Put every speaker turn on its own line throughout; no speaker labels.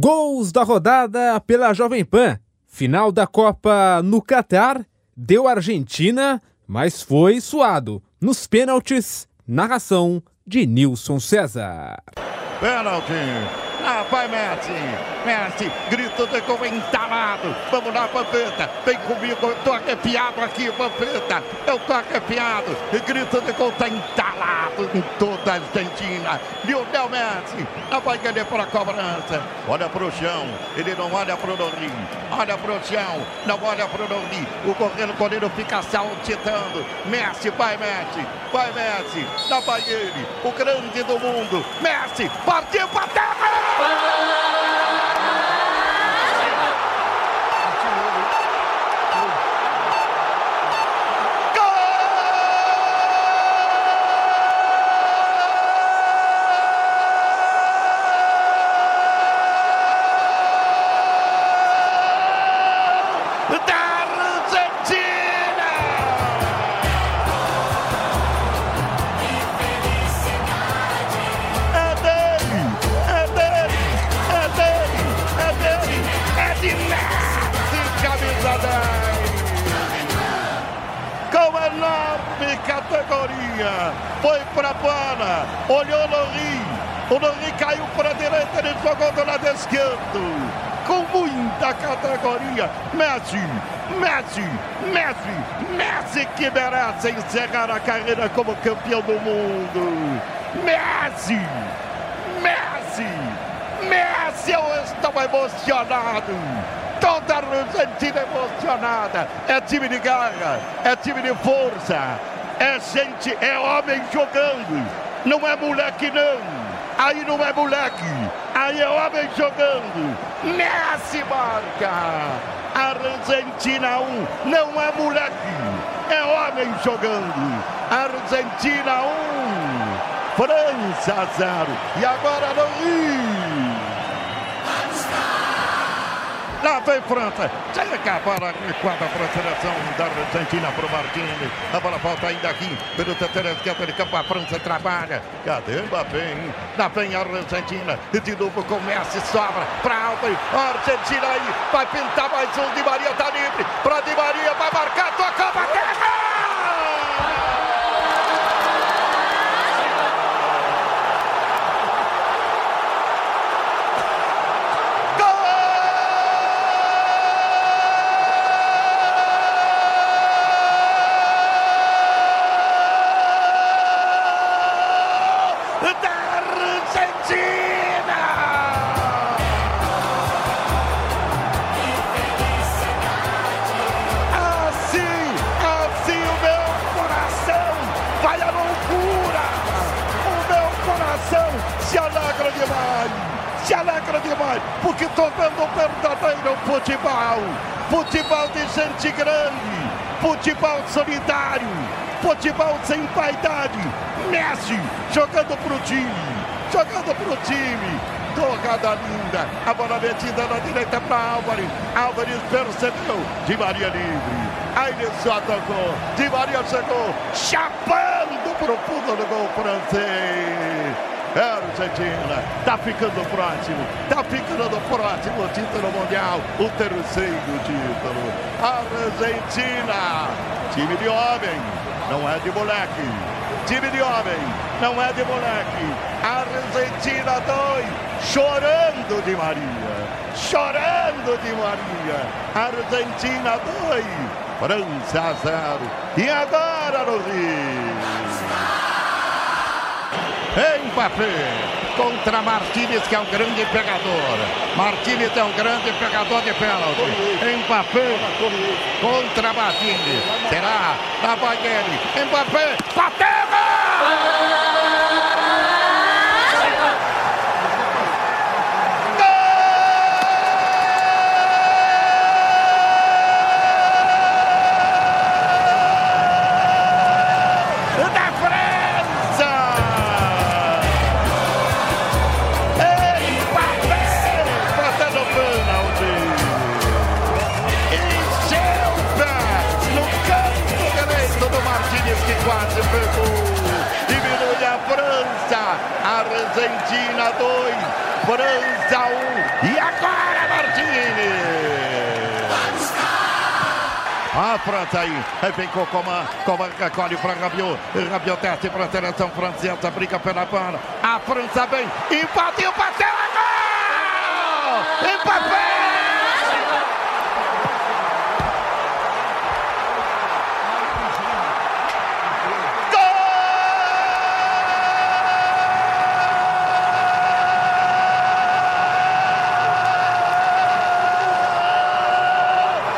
Gols da rodada pela Jovem Pan. Final da Copa no Catar. Deu Argentina, mas foi suado. Nos pênaltis, narração de Nilson César.
Pênalti. Ah, vai Messi, Messi, grito de gol entalado. Vamos lá, Pampeta, vem comigo, eu tô arrepiado aqui, Pampeta. Eu tô arrepiado. E grito de gol tá entalado em toda a Argentina. Lionel Messi, não vai querer para a cobrança. Olha pro chão, ele não olha pro Nori. Olha pro chão, não olha pro Nori. O goleiro, goleiro fica saltitando. Messi, vai Messi, vai Messi, vai ele, o grande do mundo. Messi, partiu para terra! Categoria. Foi para a bola. Olhou o Lori. O Lori caiu para a direita. Ele jogou do lado esquerdo. Com muita categoria. Messi. Messi. Messi. Messi que merece encerrar a carreira como campeão do mundo. Messi. Messi. Messi, eu estou emocionado toda a Argentina emocionada. É time de garra, é time de força, é gente, é homem jogando. Não é moleque, não. Aí não é moleque. Aí é homem jogando. Messi marca. Argentina 1. Não é moleque. É homem jogando. Argentina 1. França 0. E agora no Lá vem França. Chega a bola recuada para a seleção da Argentina para o Martini. A bola volta ainda aqui pelo terceiro esquerdo de campo. A França trabalha. Cadê Mbappé? Lá vem a Argentina. E de novo começa e sobra para Alba. Argentina aí. Vai pintar mais um. Di Maria está livre. Para Di Maria. Vai marcar. Tocou. Bateu. Grande, futebol solidário, futebol sem vaidade. Messi jogando para o time, jogando para o time. Tocada linda, a bola metida na direita para Álvares. Álvares percebeu, Di Maria livre. Aí ele só tocou, Di Maria chegou, chapando para o fundo do gol francês. Argentina está ficando próximo, está ficando próximo o título mundial, o terceiro título. Argentina, time de homem, não é de moleque. Time de homem, não é de moleque. Argentina 2, chorando de Maria, chorando de Maria. Argentina 2, França 0. E agora no Rio. Mbappé contra Martínez, que é um grande pegador. Martínez é um grande pegador de pênalti. Mbappé contra Martínez. Será? Vai ele. Mbappé bateu! E agora Martini! A França aí, vem com Coman, Coman recolhe para Rabiot, Rabiot desce para a seleção francesa, briga pela bola. A França vem, invadiu, bateu, é gol! Mbappé!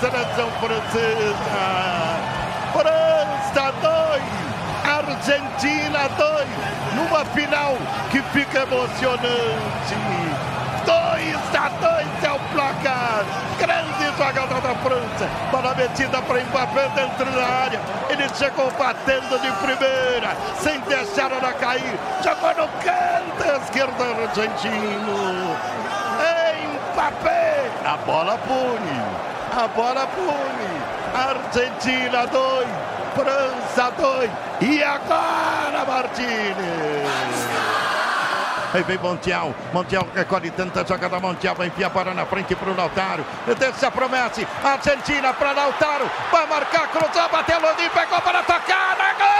seleção francesa. França 2, Argentina 2, numa final que fica emocionante. 2 a 2 é o placar. Grande jogada da França. Bola metida para Mbappé dentro da área. Ele chegou batendo de primeira, sem deixar ela cair. Jogou no canto esquerdo argentino. Mbappé. A bola pune. A bola pune. Argentina 2, França 2. E agora Martínez. Aí vem Montiel. Montiel recolhe tanta jogada. Montiel vai enfiar para na frente para o Lautaro. Deixa a promessa. Argentina para Lautaro. Vai marcar, cruzou, bateu no pegou para tocar. Gol!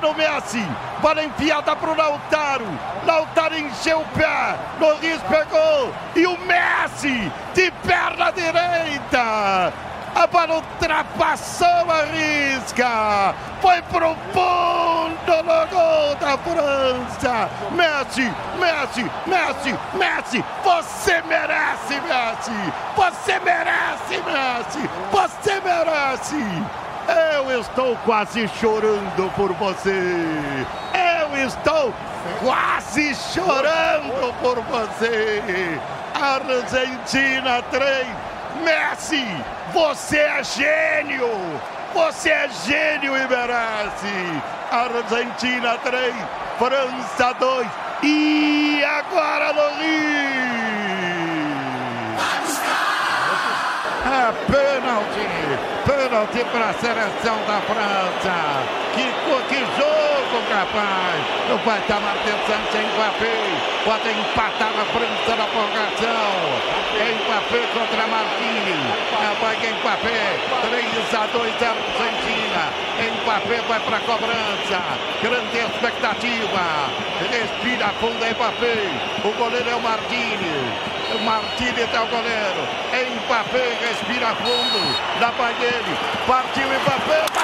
No Messi. Bola enfiada para o Lautaro. Lautaro encheu o pé. Loris pegou. E o Messi de perna direita. A bola ultrapassou a risca. Foi pro fundo no gol da França. Messi, Messi, Messi, Messi. Você merece, Messi. Você merece, Messi. Você merece. Eu estou quase chorando por você. Eu estou quase chorando por você. Argentina 3. Messi, você é gênio. Você é gênio e merece. Argentina 3, França 2. E agora Loli. É pênalti. Pênalti para a seleção da França. Que, que jogo, rapaz. Não vai chamar atenção sem Mbappé. Pode empatar a França na prorrogação. Mbappé contra Martini. Vai Mbappé. 3 a 2 Argentina. Mbappé vai para a cobrança. Grande expectativa. Respira fundo Mbappé. O goleiro é o Martini. É o goleiro. Mbappé respira fundo. Para dele. Partiu Mbappé.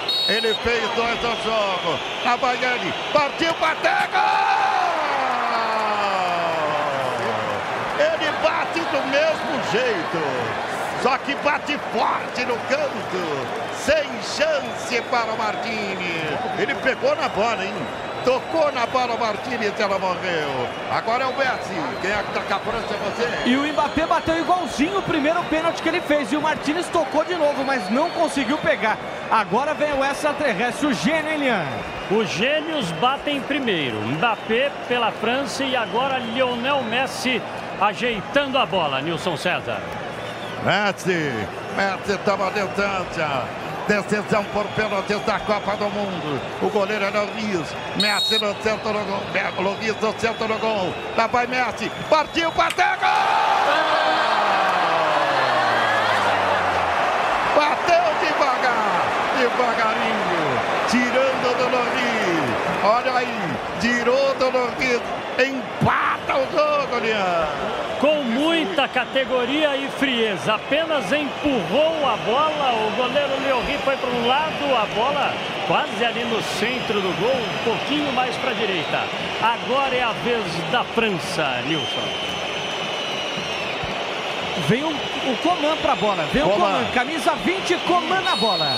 Ele fez dois ao jogo. Na Baiane. Partiu, gol! Ele bate do mesmo jeito. Só que bate forte no canto. Sem chance para o Martini. Ele pegou na bola, hein? Tocou na bola o e ela morreu. Agora é o Messi. Quem é que tá com a é você?
E o Mbappé bateu igualzinho o primeiro pênalti que ele fez. E o Martínez tocou de novo, mas não conseguiu pegar. Agora vem o extraterrestre, o gênio, Elian.
Os gênios batem primeiro. Mbappé pela França e agora Lionel Messi ajeitando a bola. Nilson César.
Messi. Messi estava distância. Decisão por pênalti da Copa do Mundo. O goleiro era o Rios. Messi no centro do gol. Luiz no centro do gol. Lá vai Messi. Partiu, bateu, gol! Bateu devagar, devagarinho, tirando do Loris. Olha aí, tirou do Loris, empata o jogo, Leandro
com muita categoria e frieza. Apenas empurrou a bola. O goleiro Leorri foi para um lado, a bola quase ali no centro do gol, um pouquinho mais para a direita. Agora é a vez da França, Nilson.
Vem o, o Coman para a bola. Vem Coman. o Coman. Camisa 20, Coman na bola.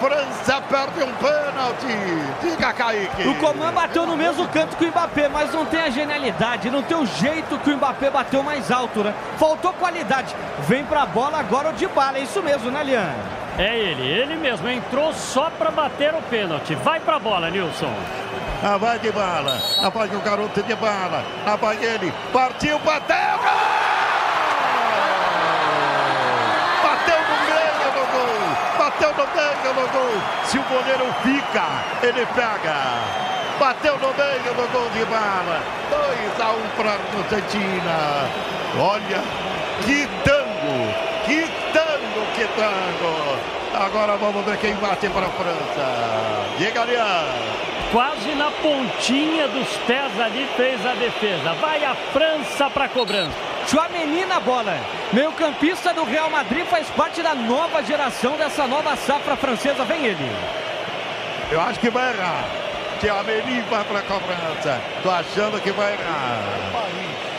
França perde um pênalti. Diga, Kaique.
O Coman bateu no mesmo canto que o Mbappé, mas não tem a genialidade, não tem o jeito que o Mbappé bateu mais alto, né? Faltou qualidade. Vem pra bola agora o de bala. É isso mesmo, né, Lian?
É ele, ele mesmo. Entrou só pra bater o pênalti. Vai pra bola, Nilson.
Ah, vai de bala. Ah, vai o garoto de bala. Ah, vai ele. Partiu, bateu. Gol! Bateu no meio no gol. Se o goleiro fica, ele pega. Bateu no meio no gol de bala. 2 a 1 um para a Argentina. Olha, que tango, que tango, que tango. Agora vamos ver quem bate para a França. Diga,
Quase na pontinha dos pés ali fez a defesa. Vai a França para a cobrança.
Chouameni na bola. Meio campista do Real Madrid faz parte da nova geração dessa nova safra francesa. Vem ele.
Eu acho que vai errar. Chouameni vai para a cobrança. Tô achando que vai errar.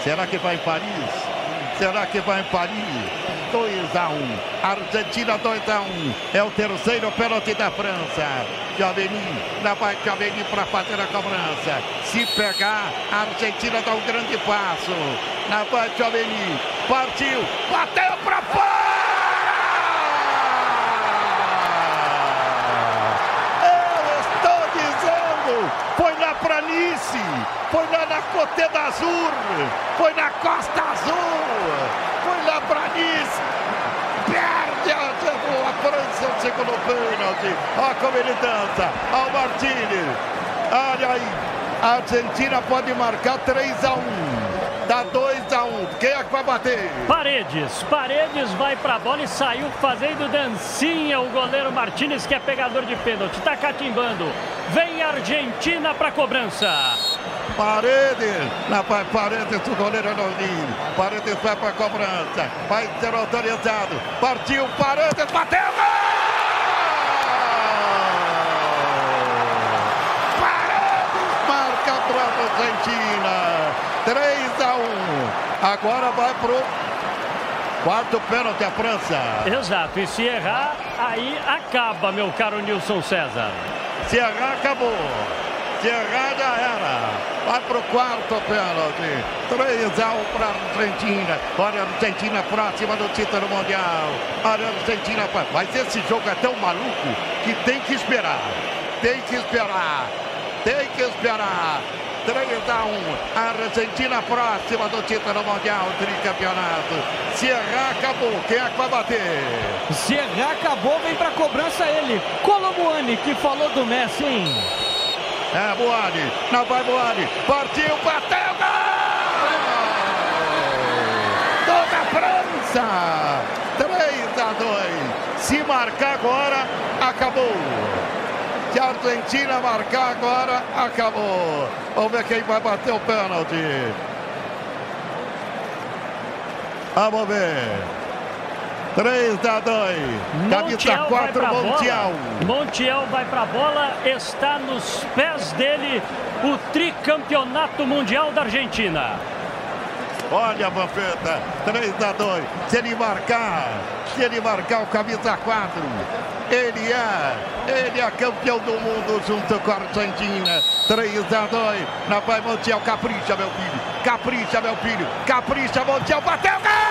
Será que vai em Paris? Será que vai em Paris? 2 a 1. Argentina 2 a 1. É o terceiro pênalti da França. Joveni, lá vai Joveni para fazer a cobrança. Se pegar, a Argentina dá um grande passo. Lá vai Joveni, partiu, bateu para fora! Eu estou dizendo, foi na Nice, foi lá na Côte d'Azur, foi na Costa Azul, foi para Nice, perde a, a França o segundo pênalti. Olha como ele dança. Olha o Martini. Olha aí. A Argentina pode marcar 3 a 1. Dá 2 a 1. Quem é que vai bater?
Paredes. Paredes vai pra bola e saiu fazendo dancinha. O goleiro Martinez, que é pegador de pênalti. Tá catimbando. Vem a Argentina pra cobrança.
Paredes, na Paredes, o goleiro Ronaldinho. Paredes vai para a cobrança, vai ser autorizado. Partiu, Paredes, bateu, gol! Argentina. 3 a 1. Agora vai pro quarto pênalti a França.
Exato, e se errar, aí acaba, meu caro Nilson César.
Se errar, acabou. Se errar, já era. Vai para o quarto pênalti. 3 a 1 para a Argentina. Olha a Argentina próxima do título mundial. Olha a Argentina. Mas esse jogo é tão maluco que tem que esperar. Tem que esperar. Tem que esperar. 3 a 1. A Argentina próxima do título mundial, tricampeonato. Se errar, acabou. Quem é que vai bater?
Se errar, acabou. Vem para cobrança ele. Colomuani, que falou do Messi, hein?
É Boari, não vai Boari, partiu, bateu, gol! Toda França, 3 a 2. Se marcar agora, acabou. Argentina marcar agora, acabou. Vamos ver quem vai bater o pênalti. Vamos ver. 3 a 2. Camisa 4, Montiel.
Montiel vai para a bola. Está nos pés dele o tricampeonato mundial da Argentina.
Olha a Vampeta. 3 a 2. Se ele marcar, se ele marcar o camisa 4, ele é, ele é campeão do mundo junto com a Argentina. 3 a 2. Na vai Montiel, capricha, meu filho. Capricha, meu filho. Capricha, Montiel. Bateu, gol!